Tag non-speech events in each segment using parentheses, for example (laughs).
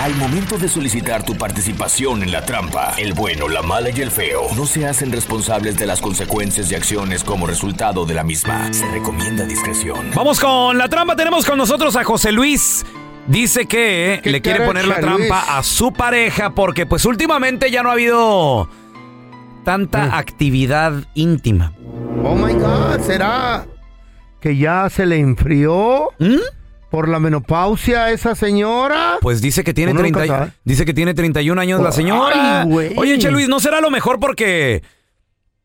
Al momento de solicitar tu participación en la trampa, el bueno, la mala y el feo no se hacen responsables de las consecuencias y acciones como resultado de la misma. Se recomienda discreción. Vamos con la trampa. Tenemos con nosotros a José Luis. Dice que ¿Qué le quiere poner la Luis? trampa a su pareja porque pues últimamente ya no ha habido tanta actividad íntima. Oh my God, ¿será que ya se le enfrió ¿Mm? Por la menopausia a esa señora? Pues dice que tiene Uno nunca 30, sabe. dice que tiene 31 años la señora. Ay, güey. Oye, Che Luis, ¿no será lo mejor porque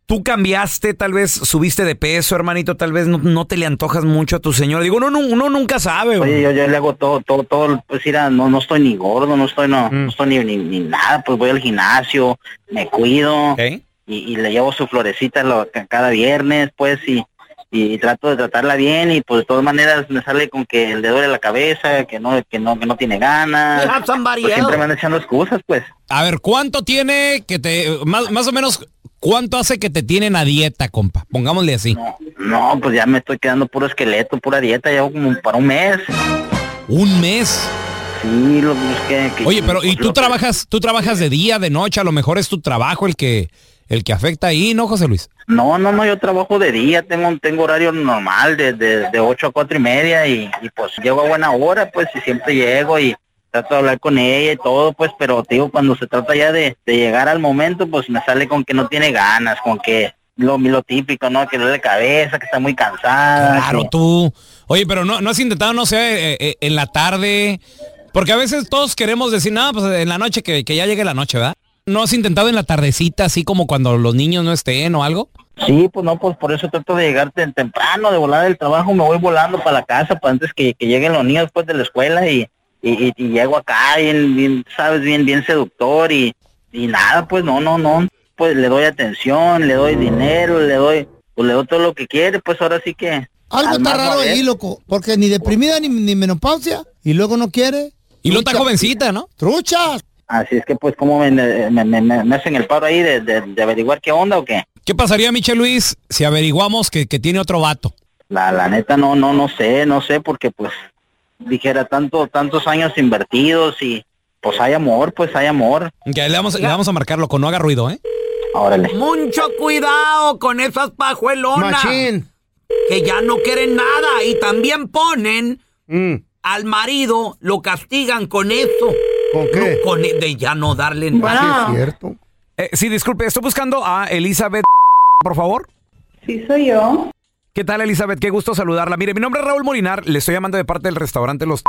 tú cambiaste, tal vez subiste de peso, hermanito, tal vez no, no te le antojas mucho a tu señora? Digo, uno, no- uno nunca sabe. güey. Oye, yo, yo le hago todo, todo, todo, pues mira, no, no estoy ni gordo, no estoy, no, Mm. no estoy ni, ni, ni nada, pues voy al gimnasio, me cuido Ok. y, y le llevo su florecita lo- ca- cada viernes, pues, y, y trato de tratarla bien y pues de todas maneras me sale con que le duele la cabeza, que no, que no, que no tiene ganas. Pues siempre me andan echando excusas, pues. A ver, ¿cuánto tiene que te, más, más o menos, cuánto hace que te tienen a dieta, compa? Pongámosle así. No, pues ya me estoy quedando puro esqueleto, pura dieta, llevo como para un mes. Un mes. Sí, lo pues, que, que- Oye, pero ¿y tú lo que- trabajas, tú trabajas de día, de noche? A lo mejor es tu trabajo el que, el que afecta ahí, ¿no, José Luis? No, no, no, yo trabajo de día, tengo tengo horario normal de, de, de 8 a cuatro y media y, y, pues llego a buena hora, pues y siempre llego y trato de hablar con ella y todo, pues, pero te digo, cuando se trata ya de, de llegar al momento, pues me sale con que no tiene ganas, con que lo, lo típico, ¿no? Que le duele cabeza, que está muy cansada. Claro, que- tú. Oye, pero no, no has intentado, no sé, eh, eh, en la tarde. Porque a veces todos queremos decir, no, pues en la noche, que, que ya llegue la noche, ¿verdad? ¿No has intentado en la tardecita, así como cuando los niños no estén o algo? Sí, pues no, pues por eso trato de llegar tem- temprano, de volar del trabajo, me voy volando para la casa para antes que, que lleguen los niños después de la escuela y, y, y- y llego acá bien, bien, sabes, bien, bien seductor y, y nada, pues no, no, no, pues le doy atención, le doy dinero, le doy, pues le doy todo lo que quiere, pues ahora sí que... Algo al está raro ahí, loco. Porque ni deprimida ni, ni menopausia. Y luego no quiere. Y no está jovencita, ¿no? ¡Truchas! Así es que pues como me, me, me- me- me hacen el paro ahí de, de- de averiguar qué onda o qué. ¿Qué pasaría, Michel Luis, si averiguamos que, que tiene otro vato? La, la neta no, no, no sé, no sé, porque pues dijera tanto, tantos años invertidos y pues hay amor, pues hay amor. Que le vamos, le vamos a marcarlo con no haga ruido, ¿eh? Órale. Mucho cuidado con esas pajuelonas. Machín. Que ya no quieren nada y también ponen Mm. al marido lo castigan con eso. ¿Con qué? No, con de ya no darle Sí, nada. es cierto. Eh, sí, disculpe, estoy buscando a Elizabeth, por favor. Sí, soy yo. ¿Qué tal, Elizabeth? Qué gusto saludarla. Mire, mi nombre es Raúl Molinar, le estoy llamando de parte del restaurante Los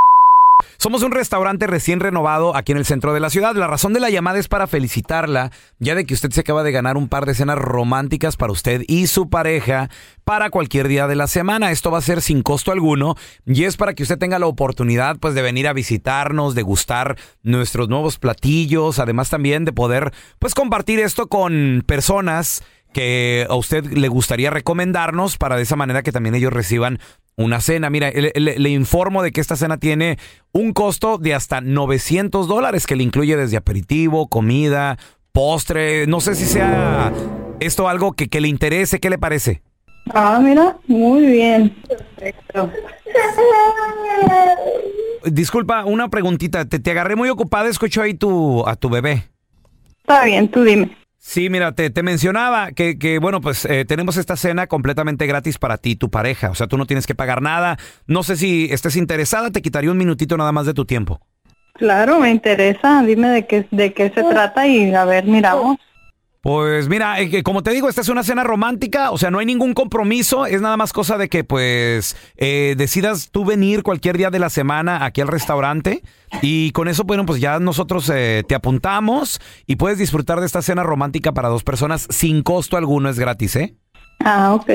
Somos un restaurante recién renovado aquí en el centro de la ciudad. La razón de la llamada es para felicitarla, ya de que usted se acaba de ganar un par de cenas románticas para usted y su pareja para cualquier día de la semana. Esto va a ser sin costo alguno y es para que usted tenga la oportunidad pues de venir a visitarnos, de gustar nuestros nuevos platillos, además también de poder pues compartir esto con personas que a usted le gustaría recomendarnos para de esa manera que también ellos reciban una cena. Mira, le, le- le informo de que esta cena tiene un costo de hasta 900 dólares que le incluye desde aperitivo, comida, postre. No sé si sea esto algo que, que le interese. ¿Qué le parece? Ah, mira, muy bien. Perfecto. Disculpa, una preguntita. Te, te agarré muy ocupada. Escucho ahí tu, a tu bebé. Está bien, tú dime. Sí, mira, te, te mencionaba que, que, bueno, pues eh, tenemos esta cena completamente gratis para ti y tu pareja. O sea, tú no tienes que pagar nada. No sé si estés interesada, te quitaría un minutito nada más de tu tiempo. Claro, me interesa. Dime de qué, de qué se trata y a ver, miramos. Pues mira, eh, como te digo, esta es una cena romántica, o sea, no hay ningún compromiso, es nada más cosa de que pues eh, decidas tú venir cualquier día de la semana aquí al restaurante y con eso, bueno, pues ya nosotros eh, te apuntamos y puedes disfrutar de esta cena romántica para dos personas sin costo alguno, es gratis, ¿eh? Ah, ok.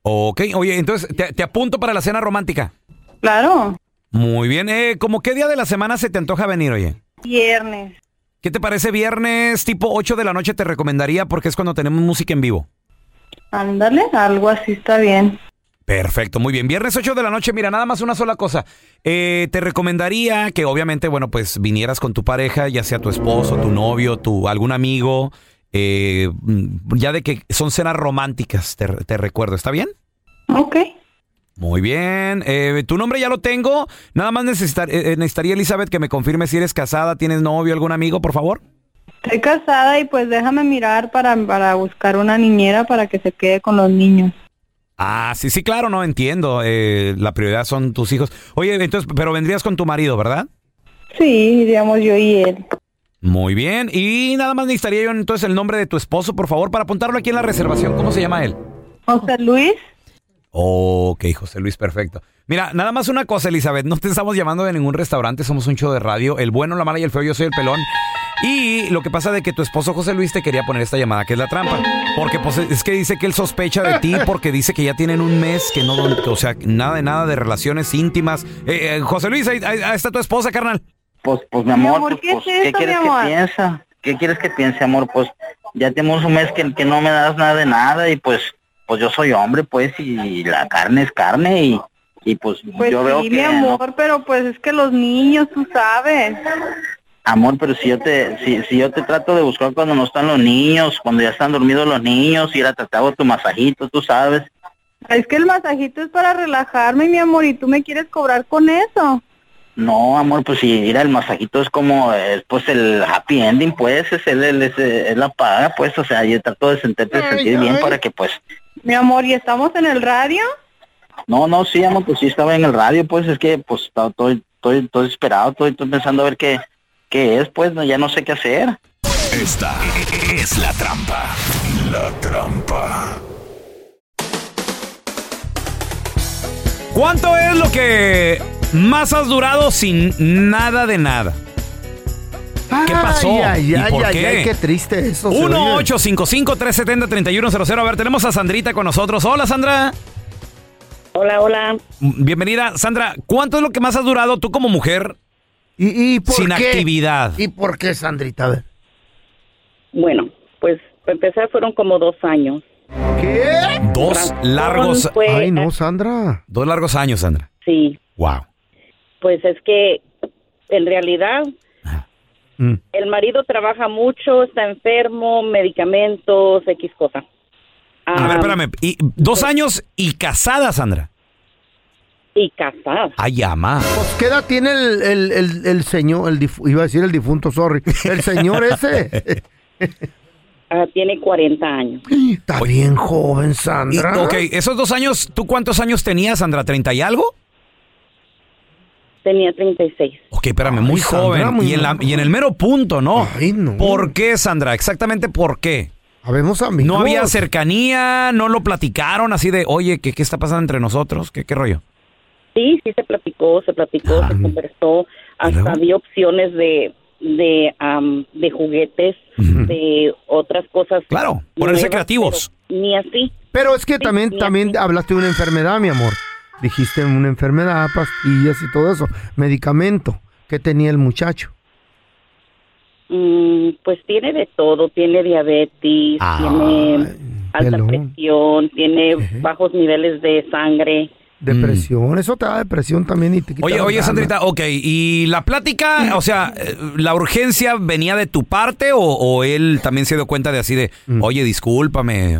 Ok, oye, entonces te, te apunto para la cena romántica. Claro. Muy bien, eh, ¿cómo qué día de la semana se te antoja venir, oye? Viernes. ¿Qué te parece viernes tipo 8 de la noche? Te recomendaría porque es cuando tenemos música en vivo. Ándale, algo así está bien. Perfecto, muy bien. Viernes 8 de la noche, mira, nada más una sola cosa. Eh, te recomendaría que obviamente, bueno, pues vinieras con tu pareja, ya sea tu esposo, tu novio, tu algún amigo, eh, mm, ya de que son cenas románticas, te, te recuerdo, ¿está bien? Ok. Muy bien. Eh, tu nombre ya lo tengo. Nada más necesitar- eh, eh, necesitaría, Elizabeth, que me confirme si eres casada, tienes novio, algún amigo, por favor. Estoy casada y pues déjame mirar para, para buscar una niñera para que se quede con los niños. Ah, sí, sí, claro, no entiendo. Eh, la prioridad son tus hijos. Oye, entonces, pero vendrías con tu marido, ¿verdad? Sí, digamos yo y él. Muy bien. Y nada más necesitaría yo entonces el nombre de tu esposo, por favor, para apuntarlo aquí en la reservación. ¿Cómo se llama él? José Luis. Ok, José Luis, perfecto. Mira, nada más una cosa, Elizabeth. No te estamos llamando de ningún restaurante, somos un show de radio. El bueno, la mala y el feo, yo soy el pelón. Y lo que pasa de que tu esposo José Luis te quería poner esta llamada, que es la trampa. Porque pues, es que dice que él sospecha de ti porque dice que ya tienen un mes que no, o sea, nada de nada de relaciones íntimas. Eh, eh, José Luis, ahí, ahí- ahí está tu esposa, carnal. Pues, pues mi Mi amor, pues, ¿qué es pues, ¿qué esto, quieres mi que piensa? ¿Qué quieres que piense, amor? Pues ya tenemos un mes que, que no me das nada de nada y pues pues yo soy hombre, pues, y la carne es carne y, y pues, Pues yo veo sí, que... mi no- amor, pero pues es que los niños, tú sabes. amor, pero si yo te si, si yo te trato de buscar cuando no están los niños, cuando ya están dormidos los niños, ir a tratar tu masajito, tú sabes. Es que el masajito es para relajarme, mi amor, y tú me quieres cobrar con eso. No, amor, pues si ir al masajito es como, eh, pues el happy ending, pues, es, el, el- es, es la paga, pues, o sea, yo trato de sentarte Ay, sentir bien ay. para que, pues, Mi amor, ¿y estamos en el radio? no, no, sí, amor, pues sí estaba en el radio, pues, es que, pues, estoy, estoy, estoy esperado, estoy, estoy pensando a ver qué, qué es, pues, no, ya no sé qué hacer. Esta es la trampa. La trampa. ¿Cuánto es lo que más has durado sin nada de nada? ¿Qué pasó? Ay, ay, ¿Y ay, por ay, qué? ay, qué triste eso. se oye. 1-855-370-3100. A ver, tenemos a Sandrita con nosotros. Hola, Sandra. Hola, hola. Bienvenida. Sandra, ¿cuánto es lo que más has durado tú como mujer ¿Y, y por sin qué? actividad? ¿Y por qué, Sandrita? A ver. Bueno, pues para empezar fueron como dos años. ¿Qué? Dos largos... fue- Ay, no, Sandra. Dos largos años, Sandra. Sí, Wow. pues es que en realidad Mm. el marido trabaja mucho, está enfermo, medicamentos, X cosa. A Ah, ver, espérame. Y, dos años y casada, Sandra. Y casada. Ay, ama. Pues, ¿Qué edad tiene el, el, el, el señor? El difu- iba a decir el difunto, sorry. El señor ese. (laughs) Ah, tiene 40 años. Está bien joven, Y, Sandra. ok, esos dos años, ¿tú cuántos años tenías, Sandra? ¿30 y algo? Tenía 36. Ok, espérame, muy joven. muy y, en la- y en el mero punto, ¿no? ¿Por qué, Sandra? Exactamente por qué. Habemos amigos. No había cercanía, no lo platicaron así de, oye, ¿qué, qué está pasando entre nosotros? ¿Qué, qué rollo? Sí, sí se platicó, se platicó, se conversó, hasta había opciones de de am, de juguetes, de otras cosas. Claro, ponerse nuevas, creativos. Ni así. Pero es que también, también hablaste de una enfermedad, mi amor. Dijiste una enfermedad, pastillas y todo eso. Medicamento. ¿Qué tenía el muchacho? Mm, pues tiene de todo, tiene diabetes, Ah, tiene alta presión, tiene bajos niveles de sangre. Depresión. Eso te da depresión también y te quita Oye, oye. Sandrita, ok, ¿y la plática, o sea, eh, la urgencia venía de tu parte o, o él también se dio cuenta de así de, Mm. oye, discúlpame?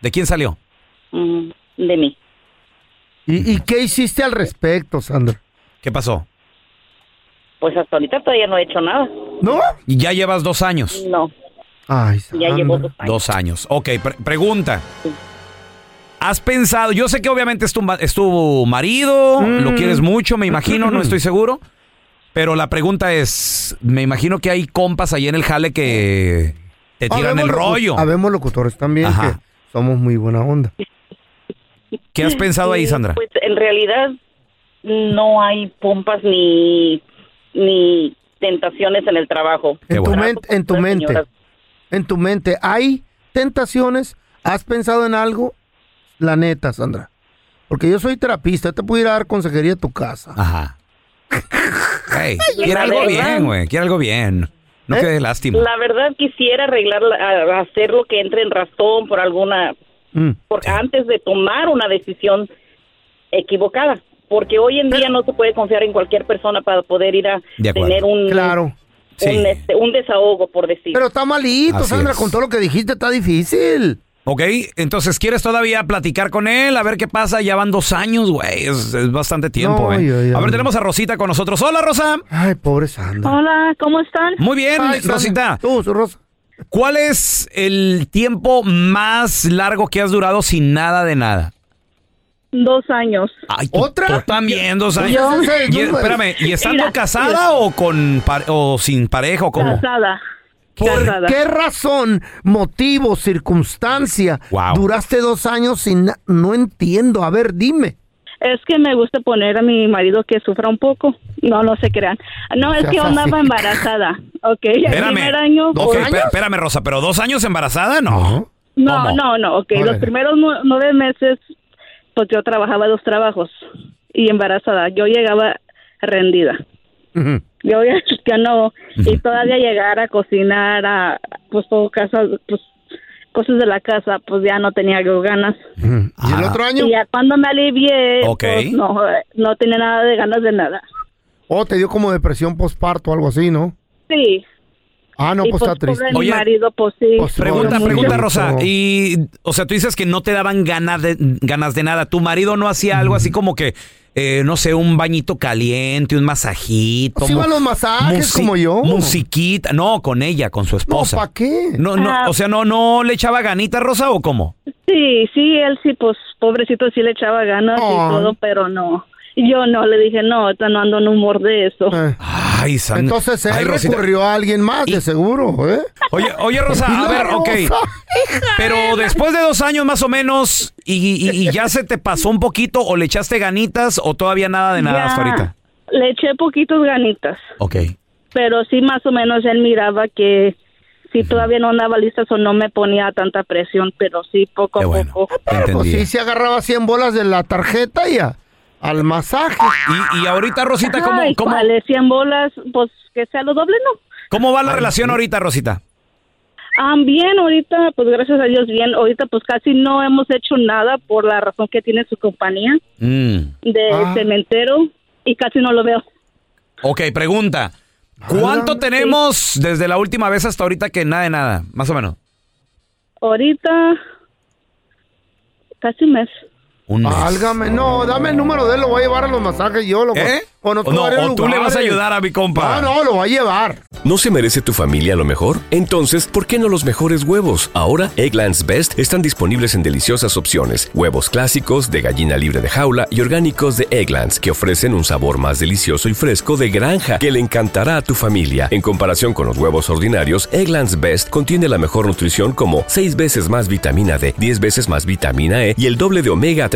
¿De quién salió? Mm, de mí. ¿Y, y qué hiciste al respecto, Sandra? ¿Qué pasó? Pues hasta ahorita todavía no he hecho nada. ¿No? Y ya llevas dos años. No, Ay, ya llevo dos años. Dos años. Ok, pre- pregunta. ¿Has pensado, yo sé que obviamente es tu, ma- es tu marido, Mm. lo quieres mucho, me imagino, no estoy seguro, pero la pregunta es, me imagino que hay compas ahí en el jale que te tiran Habemos el rollo. Habemos locutores también Ajá. que somos muy buena onda. ¿Qué has pensado ahí, Sandra? Pues en realidad no hay pompas ni, ni tentaciones en el trabajo. En tu, men- en tu mente, señoras. en tu mente, ¿hay tentaciones? ¿Has pensado en algo? La neta, Sandra. Porque yo soy terapista, te puedo ir a dar consejería a tu casa. Ajá. Hey, quiere algo bien, güey, quiere algo bien. No quede lástima. La verdad quisiera arreglar, hacer lo que entre en razón por alguna, Mm. por, antes de tomar una decisión equivocada. Porque hoy en día no se puede confiar en cualquier persona para poder ir a tener un, Claro. Sí. un, este, un desahogo, por decir. Pero está malito, Así Sandra, es. con todo lo que dijiste está difícil. Ok, entonces, ¿quieres todavía platicar con él? A ver qué pasa. Ya van dos años, güey. Es, es bastante tiempo, No, eh. ay, ay, A ver, ay. tenemos a Rosita con nosotros. Hola, Rosa. Ay, pobre Sandra. Hola, ¿cómo están? Muy bien, Ay. Rosita. Tú, su Rosa. ¿Cuál es el tiempo más largo que has durado sin nada de nada? Dos años. Ay, tú, ¿Otra? tú también, dos años. Yo- Y- espérame, ¿y estando Mira, casada o con o sin pareja o cómo? Casada. ¿Por Casada. qué razón, motivo, circunstancia Wow. duraste dos años sin... na- No entiendo. A ver, dime. Es que me gusta poner a mi marido que sufra un poco. No, no se crean. No, es que yo andaba embarazada. (laughs) Ok, el Espérame. primer año. Ok, pues- espé- espérame, Rosa, pero dos años embarazada, no. No, ¿Cómo? no, no, ok. Los primeros nu- nueve meses, pues yo trabajaba dos trabajos y embarazada. Yo llegaba rendida. Yo ya, (laughs) ya no, y todavía llegar a cocinar, a, pues todo casa, pues cosas de la casa, pues ya no tenía ganas. ¿Y el Ah. otro año? Y ya cuando me alivié, pues no, no tenía nada de ganas de nada. Oh, te dio como depresión postparto o algo así, ¿no? Sí. Ah, no, y pues pues está triste. pobre mi Oye, marido, pues sí. pues, Pregunta, pregunta, Rosa. Y, o sea, tú dices que no te daban ganas de, ganas de nada. ¿Tu marido no hacía algo así como que, eh, no sé, un bañito caliente, un masajito? Mu- los masajes musi- como yo. Musiquita. No, con ella, con su No, esposa. ¿para qué? No, no, Ah. o sea, no, no le echaba ganita, Rosa, o cómo? Sí, sí, él sí, pues pobrecito sí le echaba ganas y todo, pero no. Yo no, le dije, no, ahorita no ando en humor de eso. Ay, San... Entonces él Ay, recurrió a alguien más, de seguro, ¿eh? Oye, oye, Rosa, a ver, ok. (laughs) Pero después de dos años más o menos, y, y- y ya se te pasó un poquito, o le echaste ganitas, o todavía nada de nada Ya, hasta ahorita. Le eché poquitos ganitas, Ok. pero sí más o menos él miraba que si todavía no andaba lista o no me ponía tanta presión, pero sí poco a bueno. poco. Pues Entendí. sí, se agarraba 100 bolas de la tarjeta y a- al masaje. Y, y ahorita, Rosita, ¿cómo, Ay, cómo, ¿cuáles 100 bolas? Pues que sea lo doble, ¿no? cómo va la relación ahorita, Rosita? Ah, bien, ahorita, pues gracias a Dios, bien. Ahorita, pues casi no hemos hecho nada por la razón que tiene su compañía Mm. de Ah. cementero y casi no lo veo. Ok, pregunta. ¿Cuánto tenemos desde la última vez hasta ahorita que nada de nada? Más o menos. Ahorita, casi un mes. Un mes. Álgame, no, dame el número de él, lo voy a llevar a los masajes yo. Lo ¿Eh? O no, varios o tú le vas a ayudar a mi compa. No, no, lo voy a llevar. ¿No se merece tu familia lo mejor? Entonces, ¿por qué no los mejores huevos? Ahora, Egglands Best están disponibles en deliciosas opciones. Huevos clásicos, de gallina libre de jaula y orgánicos de Egglands, que ofrecen un sabor más delicioso y fresco de granja que le encantará a tu familia. En comparación con los huevos ordinarios, Egglands Best contiene la mejor nutrición como 6 veces más vitamina D, 10 veces más vitamina E y el doble de omega 3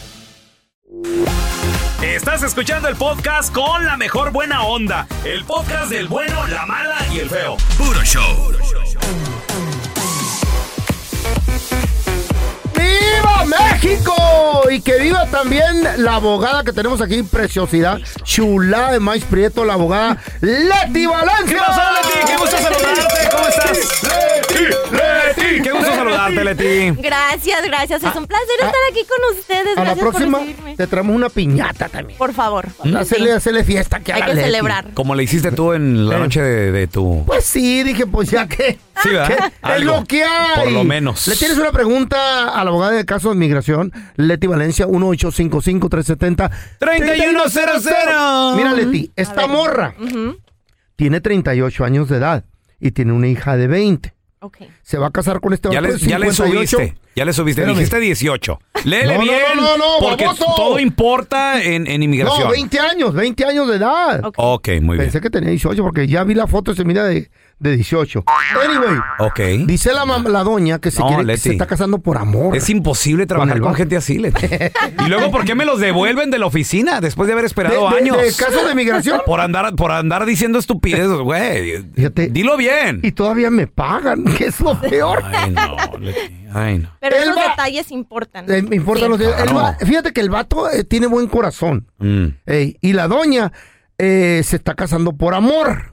Estás escuchando el podcast con la mejor buena onda. El podcast del bueno, la mala y el feo. Puro show. ¡Viva México! Y que viva también la abogada que tenemos aquí, preciosidad, chulada de maíz prieto, la abogada Leti Valencia. ¿Qué pasó, Leti? Qué gusto saludarte. ¿Cómo estás? Leti, Leti. Qué gusto saludarte, Leti. Gracias, gracias. Es un placer estar aquí con ustedes. A la Gracias por próxima recibirme. te traemos una piñata también. Por favor. Hacerle, hacerle fiesta que a Hay la que Leti. celebrar. Como le hiciste tú en la noche de, de tu... Pues sí, dije, pues ya que. Sí, ¿verdad? que es Algo. lo que hay. Por lo menos. Le tienes una pregunta a la abogada de caso de migración, Leti Valencia, 1855-370. 3100. Mira, Leti, esta morra tiene 38 años de edad y tiene una hija de 20. Ok. Se va a casar con este Ya le, de ya le 58. subiste. Ya le subiste. Espérame. Dijiste 18. Léele No, no, bien. no, no, no, porque baboso. todo importa en, en inmigración. No, 20 años, 20 años de edad. Ok, muy bien. Pensé que tenía 18 porque ya vi la foto y se mira de, de 18. Anyway, Ok. dice la, mam- la doña que se, No, quiere- que Leti. se está casando por amor. Es imposible trabajar con, gente así, Leti. (laughs) Y luego, ¿por qué me los devuelven de la oficina después de haber esperado De- de- años? de caso de migración. (laughs) Por andar, por andar diciendo estupideces, güey. Dilo bien. Y todavía me pagan, (laughs) que es lo peor. Ay, no, Leti. Ay, no. Pero esos va- detalles importan. Eh, me importan Sí. los días. El Claro. va- fíjate que el vato eh, tiene buen corazón. Mm. Ey, y la doña eh, se está casando por amor.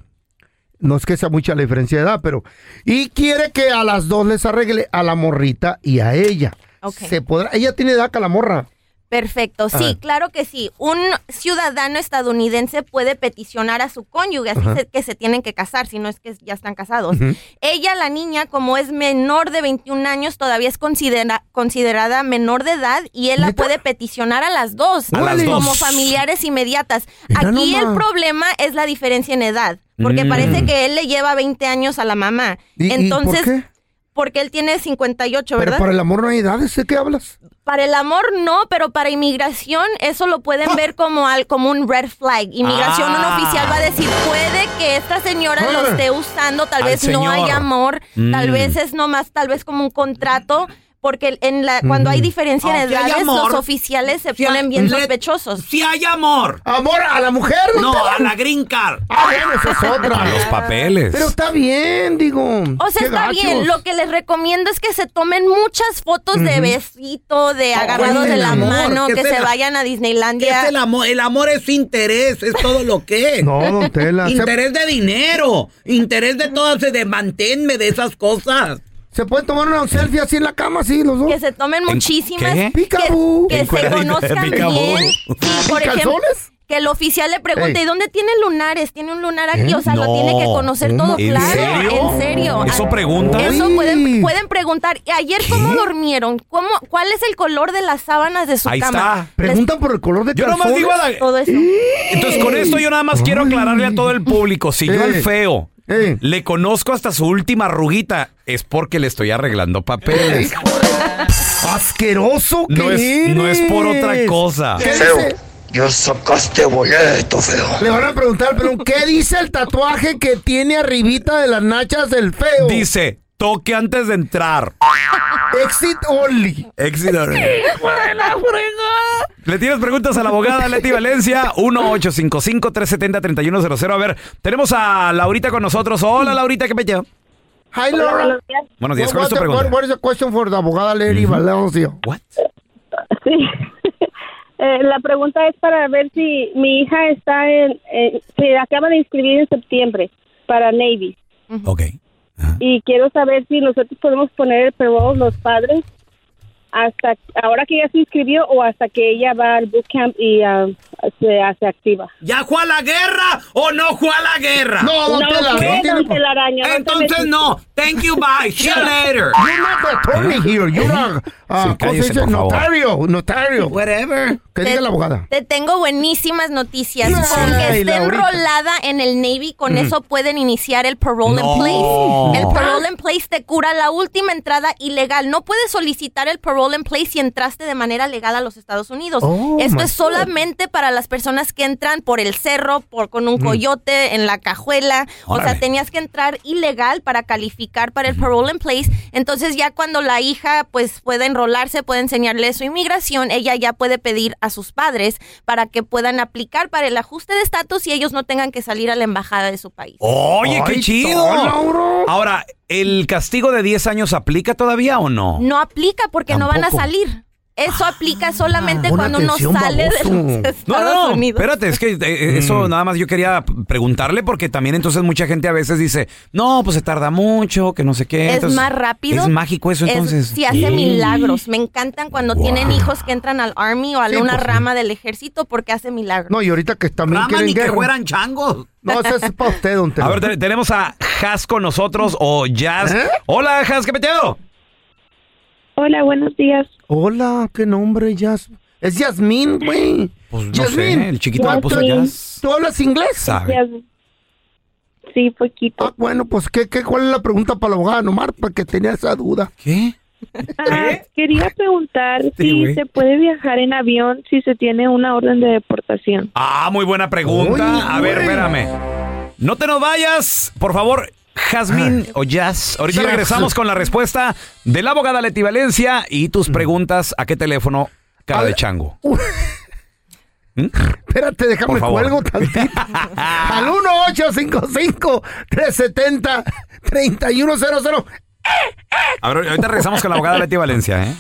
No es que sea mucha la diferencia de edad, pero. Y quiere que a las dos les arregle a la morrita y a ella. Ok. Se podrá. Ella tiene edad que la morra. Perfecto, sí, claro que sí. Un ciudadano estadounidense puede peticionar a su cónyuge, así se- que se tienen que casar, si no es que ya están casados. Ella, la niña, como es menor de 21 años, todavía es considera- considerada menor de edad y él la puede peticionar a las dos, A las como dos. familiares inmediatas. Mira Aquí el problema es la diferencia en edad, porque Mm. parece que él le lleva 20 años a la mamá. ¿Y, y Entonces, por qué? Porque él tiene 58, Pero ¿verdad? para el amor no hay edades, ¿de qué hablas? Para el amor no, pero para inmigración eso lo pueden ver como al, como un red flag. Inmigración, un Ah. oficial va a decir, puede que esta señora lo Ah. esté usando, tal Al vez no hay amor, tal Mm. vez es nomás, tal vez como un contrato. Porque en la, cuando hay diferencia en Aunque hay edades, amor, los oficiales se si hay- ponen bien le- sospechosos. Si hay amor. ¿Amor a la mujer? No, a la green card. Ah, bueno, esa es otra. A los papeles. Pero está bien, digo. O sea, está gachos. bien. Lo que les recomiendo es que se tomen muchas fotos de besito, de No, agarrados de la amor, mano, que se vayan a ¿Qué Disneylandia. es el amor? El amor es interés, es todo lo que es. (laughs) No, don Tela. se- Interés de dinero, interés de todas, de manténme de esas cosas. ¿Se pueden tomar una selfie así en la cama, así, los dos? que se tomen ¿En muchísimas, qué? que, que se conozcan bien. Sí, por ¿En ejemplo, que el oficial le pregunte, Ey. ¿y dónde tiene lunares? ¿Tiene un lunar aquí? ¿Eh? O sea, lo tiene que conocer todo ¿En claro. serio? En serio. ¿Eso preguntan? Eso pueden, pueden preguntar. ¿Y ayer cómo durmieron? ¿Cómo, ¿Cuál es el color de las sábanas de su Ahí cama? está. Les- Preguntan por el color de Yo calzones. nomás digo a la... Todo eso. Entonces, con esto yo nada más quiero aclararle a todo el público. Si yo al Eh. Le conozco hasta su última arruguita. Es porque le estoy arreglando papeles. ¡Asqueroso No es, no es por otra cosa. ¿Qué dice? Ya sacaste boleto, feo. Le van a preguntar, pero ¿qué dice el tatuaje que tiene arribita de las nachas del feo? Dice, toque antes de entrar. Exit only. Exit only. Le tienes preguntas a la abogada Leti Valencia, 1-855-370-3100. A ver, tenemos a Laurita con nosotros. Hola, Laurita, ¿qué pecho? Hi, Laura. Buenos días, ¿cuál What, es tu pregunta? what- is the question for the abogada Lady Valencia? What? Sí. (laughs) Eh, la pregunta es para ver si mi hija está en, en- se acaba de inscribir en septiembre para Navy. Ok. Y quiero saber si nosotros podemos poner el payroll los padres hasta ahora que ella se inscribió o hasta que ella va al bootcamp y ah, se hace activa. ¿Ya fue a la guerra o no fue a la guerra? No, don No Tela, no tiene- don Telaraño, Entonces no. Thank you, bye. See you later. You're not the attorney here. You're a, uh, Sí, ¿cómo se cállese, dice? Notario. Notario. Whatever. ¿Qué diga la abogada? Te tengo buenísimas noticias. Sí. Con que Ay, esté enrolada en el Navy, con Mm. eso pueden iniciar el parole No. in place. El parole in place te cura la última entrada ilegal. No puedes solicitar el parole in place si entraste de manera legal a los Estados Unidos. Oh, Esto es solamente para las personas que entran por el cerro, por con un coyote en la cajuela. O sea, tenías que entrar ilegal para calificar para el parole in place. Entonces ya cuando la hija pues pueda enrolarse, puede enseñarle su inmigración, ella ya puede pedir a sus padres para que puedan aplicar para el ajuste de estatus y ellos no tengan que salir a la embajada de su país. Oye, qué chido. Ahora, ¿el castigo de 10 años aplica todavía o no? No aplica porque no van a salir. Eso aplica solamente pon cuando uno atención, sale de los No, Estados no, no, Unidos. espérate, es que eh, eh, eso nada más yo quería preguntarle porque también entonces mucha gente a veces dice, no, pues se tarda mucho, que no sé qué. Es Entonces, más rápido. Es mágico eso Es- entonces. sí, hace milagros. Me encantan cuando tienen hijos que entran al Army o a Sí, una pues, rama del ejército porque hace milagros. No, y ahorita que también Rama quieren ni que fueran changos. No, eso es para usted, don. A ver, te- tenemos a Has con nosotros o Jazz. ¿Eh? Hola, Has, ¿qué peteo? Hola, buenos días. Hola, qué nombre, Jazz. Es Yasmín, güey. Pues no Yasmín, sé, el chiquito le puso ¿cuánto- Jazz. ¿Tú hablas inglés? Sabe. Sí, poquito. Ah, bueno, pues, ¿qué, qué, ¿cuál es la pregunta para la abogada? Nomás porque tenía esa duda. ¿Qué? Ah, quería preguntar Sí, si güey. se puede viajar en avión si se tiene una orden de deportación. Ah, muy buena pregunta. Uy, a ver, güey. espérame. No te nos vayas, por favor. Jazmín o Jazz. Ahorita Jazz. regresamos con la respuesta de la abogada Leti Valencia y tus preguntas a qué teléfono, cara de chango. (laughs) Espérate, déjame cuelgo tantito. (laughs) Al 1-855-370-3100. A ver, ahorita regresamos con la abogada Leti Valencia, ¿eh?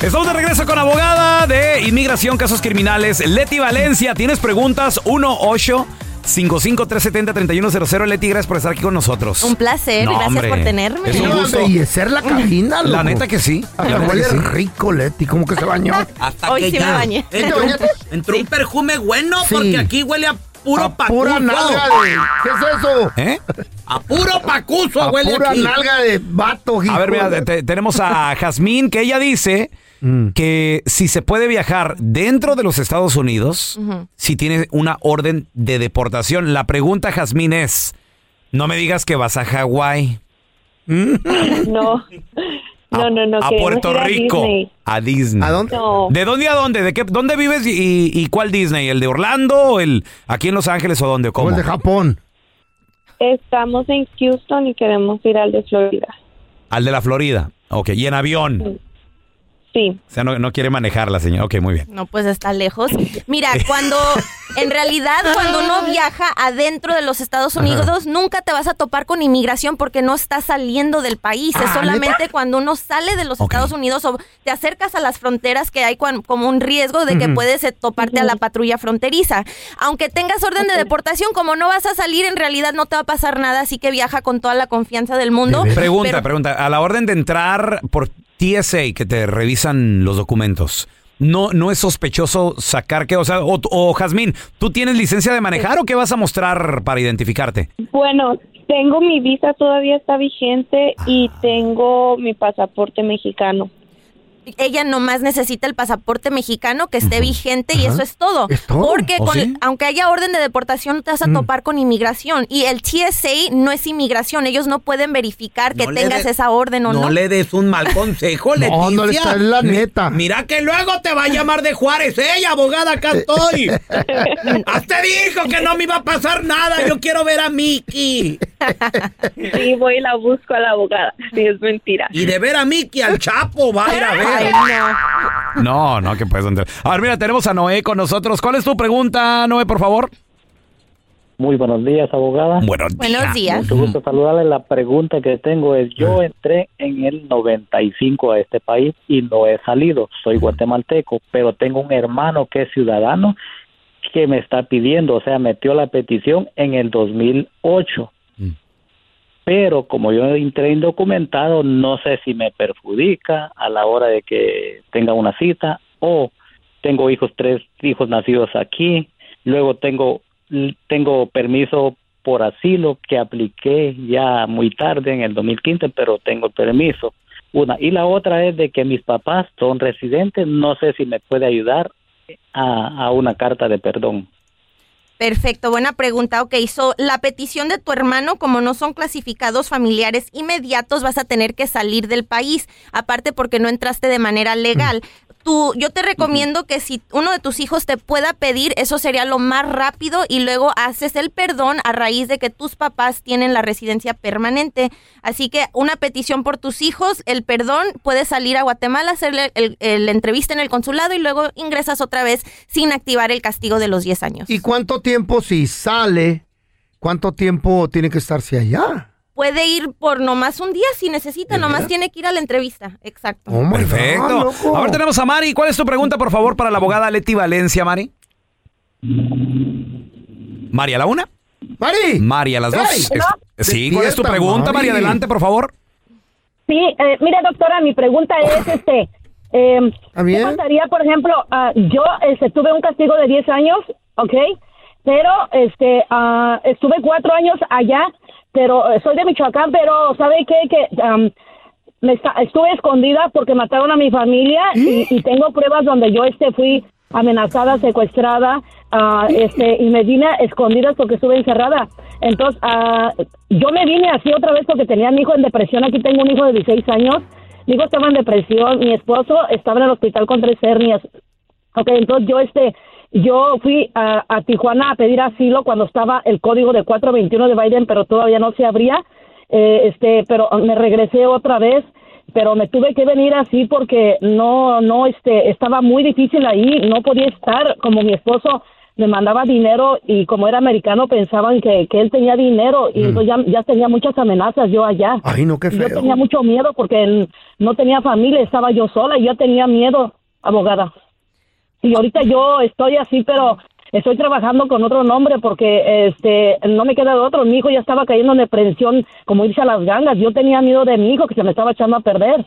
Estamos de regreso con la abogada de inmigración, casos criminales, Leti Valencia. ¿Tienes preguntas? 1-855-370-3100. Leti, gracias por estar aquí con nosotros. Un placer, No, gracias hombre. por tenerme. Es un gusto. embellecer la cabina, La loco. neta que sí. La Hasta huele que sí. rico, Leti, como que se bañó. (laughs) Hasta Hoy que sí ya me bañé. Entró, entró un perfume bueno Sí. porque aquí huele a puro A pacuso. pura nalga de... ¿Qué es eso? ¿Eh? A puro pacuso A huele pura aquí. nalga de vato, hijo A ver, mira, te- tenemos a Jazmín que ella dice Mm. que si se puede viajar dentro de los Estados Unidos, si tiene una orden de deportación. La pregunta, Jazmín, es, no me digas que vas a Hawái, No, (laughs) no, no, no. a Puerto a Rico, Disney. a Disney. ¿A dónde? No, ¿De dónde a dónde? ¿De qué, dónde vives y, y- cuál Disney? ¿El de Orlando o el aquí en Los Ángeles o dónde? o ¿Cómo? el de Japón. estamos en Houston y queremos ir al de Florida. Al de la Florida. Ok, y en avión. Sí. O sea, no, no quiere manejar la señora. Ok, muy bien. No, pues está lejos. Mira, (laughs) cuando, en realidad, cuando uno viaja adentro de los Estados Unidos, nunca te vas a topar con inmigración porque no estás saliendo del país. es Ah, solamente ¿neta? cuando uno sale de los. Estados Unidos o te acercas a las fronteras que hay cuan- como un riesgo de que puedes eh, toparte a la patrulla fronteriza. Aunque tengas orden de deportación, como no vas a salir, en realidad no te va a pasar nada, así que viaja con toda la confianza del mundo. Pregunta, Pero- pregunta. A la orden de entrar por TSA, que te revisan los documentos, ¿no, no es sospechoso sacar que, o sea, o, o Jazmín, ¿tú tienes licencia de manejar o qué vas a mostrar para identificarte? Bueno, tengo mi visa todavía está vigente y tengo mi pasaporte mexicano. Ella nomás necesita el pasaporte mexicano que esté vigente y eso es todo. ¿Es todo? Porque ¿Oh, con- sí? aunque haya orden de deportación, no te vas a Mm. topar con inmigración. Y el TSA no es inmigración. Ellos no pueden verificar que No tengas de- esa orden o no. No le des un mal consejo, (laughs) No, Leticia. no le está- es la neta. Mira que luego te va a llamar de Juárez. ¡Ey, abogada, acá estoy! (laughs) ¡Hasta dijo que no me iba a pasar nada! ¡Yo quiero ver a Mickey! Sí, voy y la busco a la abogada. Sí, es mentira. Y de ver a Mickey al Chapo va a ir a ver. Ay, no. No, no, que puedes entender. A ver, mira, tenemos a Noé con nosotros. ¿Cuál es tu pregunta, Noé, por favor? Muy buenos días, abogada. Buenos Buenos días. Mucho gusto saludarle. La pregunta que tengo es, yo entré en el 95 a este país y no he salido. Soy guatemalteco, pero tengo un hermano que es ciudadano que me está pidiendo, o sea, metió la petición en el 2008. Pero como yo entré indocumentado, no sé si me perjudica a la hora de que tenga una cita o tengo hijos, tres hijos nacidos aquí, luego tengo tengo permiso por asilo que apliqué ya muy tarde en el 2015, pero tengo permiso. Una y la otra es de que mis papás son residentes, no sé si me puede ayudar a, a una carta de perdón. Perfecto, buena pregunta. Ok, so la petición de tu hermano, como no son clasificados familiares inmediatos, vas a tener que salir del país, aparte porque no entraste de manera legal. Tú, yo te recomiendo que si uno de tus hijos te pueda pedir, eso sería lo más rápido y luego haces el perdón a raíz de que tus papás tienen la residencia permanente. Así que una petición por tus hijos, el perdón, puedes salir a Guatemala, hacerle el- entrevista en el consulado y luego ingresas otra vez sin activar el castigo de los 10 años. ¿Y cuánto tiempo si sale? ¿Cuánto tiempo tiene que estarse allá? Puede ir por nomás un día si necesita, nomás tiene que ir a la entrevista. Exacto. Oh God, Perfecto. loco. A ver, tenemos a Mari. ¿Cuál es tu pregunta, por favor, para la abogada Leti Valencia, Mari? Mari, a la una. Mari. Mari, a las dos. Hey. Sí, ¿cuál es tu pregunta, Mari? Mari. Adelante, por favor. Sí, eh, mira, doctora, mi pregunta es, este, eh. ¿qué pasaría, por ejemplo, ah, yo este, tuve un castigo de 10 años, ¿ok? Pero este, ah, estuve cuatro años allá, pero eh, soy de Michoacán, pero ¿sabe qué? Que am, me esta- estuve escondida porque mataron a mi familia y, y tengo pruebas donde yo este fui amenazada, secuestrada, ah, este, y me vine a escondidas porque estuve encerrada. Entonces, ah, yo me vine así otra vez porque tenía mi hijo en depresión. Aquí tengo un hijo de 16 años. Mi hijo estaba en depresión. Mi esposo estaba en el hospital con tres hernias. Ok, entonces yo este, yo fui a, a Tijuana a pedir asilo cuando estaba el código de 421 de Biden, pero todavía no se abría. Eh, este, pero me regresé otra vez, pero me tuve que venir así porque no, no, este, estaba muy difícil ahí, no podía estar como mi esposo me mandaba dinero y como era americano pensaban que, que él tenía dinero y entonces ya, ya tenía muchas amenazas yo allá. Ay, no, qué Y Yo feo. tenía mucho miedo porque no tenía familia, estaba yo sola y yo tenía miedo, abogada. Y ahorita yo estoy así, pero estoy trabajando con otro nombre porque este no me queda de otro. Mi hijo ya estaba cayendo en depresión, como irse a las gangas. Yo tenía miedo de mi hijo que se me estaba echando a perder.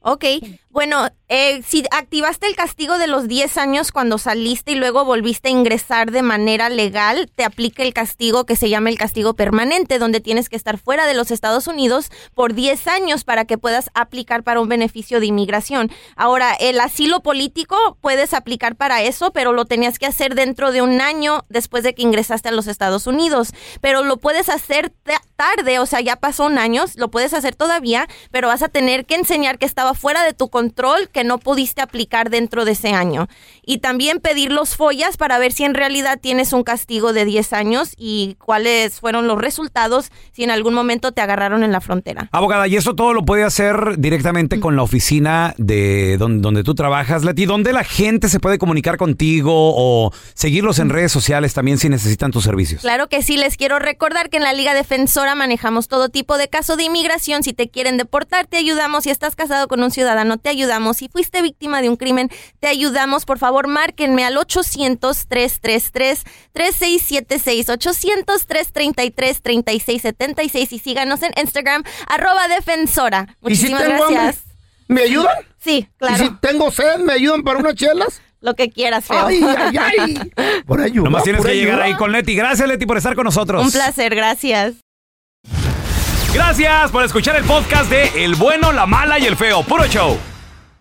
Ok, bueno, eh, si activaste el castigo de los 10 años cuando saliste y luego volviste a ingresar de manera legal, te aplica el castigo que se llama el castigo permanente, donde tienes que estar fuera de los Estados Unidos por 10 años para que puedas aplicar para un beneficio de inmigración. Ahora, el asilo político puedes aplicar para eso, pero lo tenías que hacer dentro de un año después de que ingresaste a los Estados Unidos. Pero lo puedes hacer ta- tarde, o sea, ya pasó un año, lo puedes hacer todavía, pero vas a tener que enseñar que estaba fuera de tu control, que no pudiste aplicar dentro de ese año. Y también pedir los follas para ver si en realidad tienes un castigo de 10 años y cuáles fueron los resultados si en algún momento te agarraron en la frontera. Abogada, y eso todo lo puede hacer directamente con la oficina de donde, donde tú trabajas, Leti. ¿Dónde la gente se puede comunicar contigo o seguirlos en redes sociales también si necesitan tus servicios? Claro que sí, les quiero recordar que en la Liga Defensora manejamos todo tipo de caso de inmigración. Si te quieren deportar, te ayudamos. Si estás casado con un ciudadano, te ayudamos. Si fuiste víctima de un crimen, te ayudamos. Por favor, márquenme al 800-333-3676. 800-333-3676 y síganos en Instagram, arroba defensora. ¿Y si Muchísimas tengo gracias. ¿Me ayudan? Sí, claro. ¿Y si tengo sed, me ayudan para unas chelas? Lo que quieras, feo. Ay, ay, ay. (laughs) Por ayuda. Nomás tienes que llegar ahí con Leti. Gracias, Leti, por estar con nosotros. Un placer, gracias. Gracias por escuchar el podcast de El Bueno, la Mala y el Feo. Puro show.